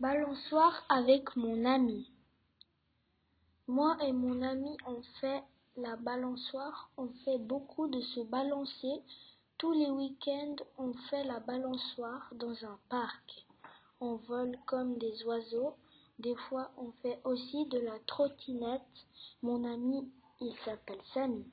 Balançoire avec mon ami. Moi et mon ami, on fait la balançoire. On fait beaucoup de se balancer. Tous les week-ends, on fait la balançoire dans un parc. On vole comme des oiseaux. Des fois, on fait aussi de la trottinette. Mon ami, il s'appelle Samy.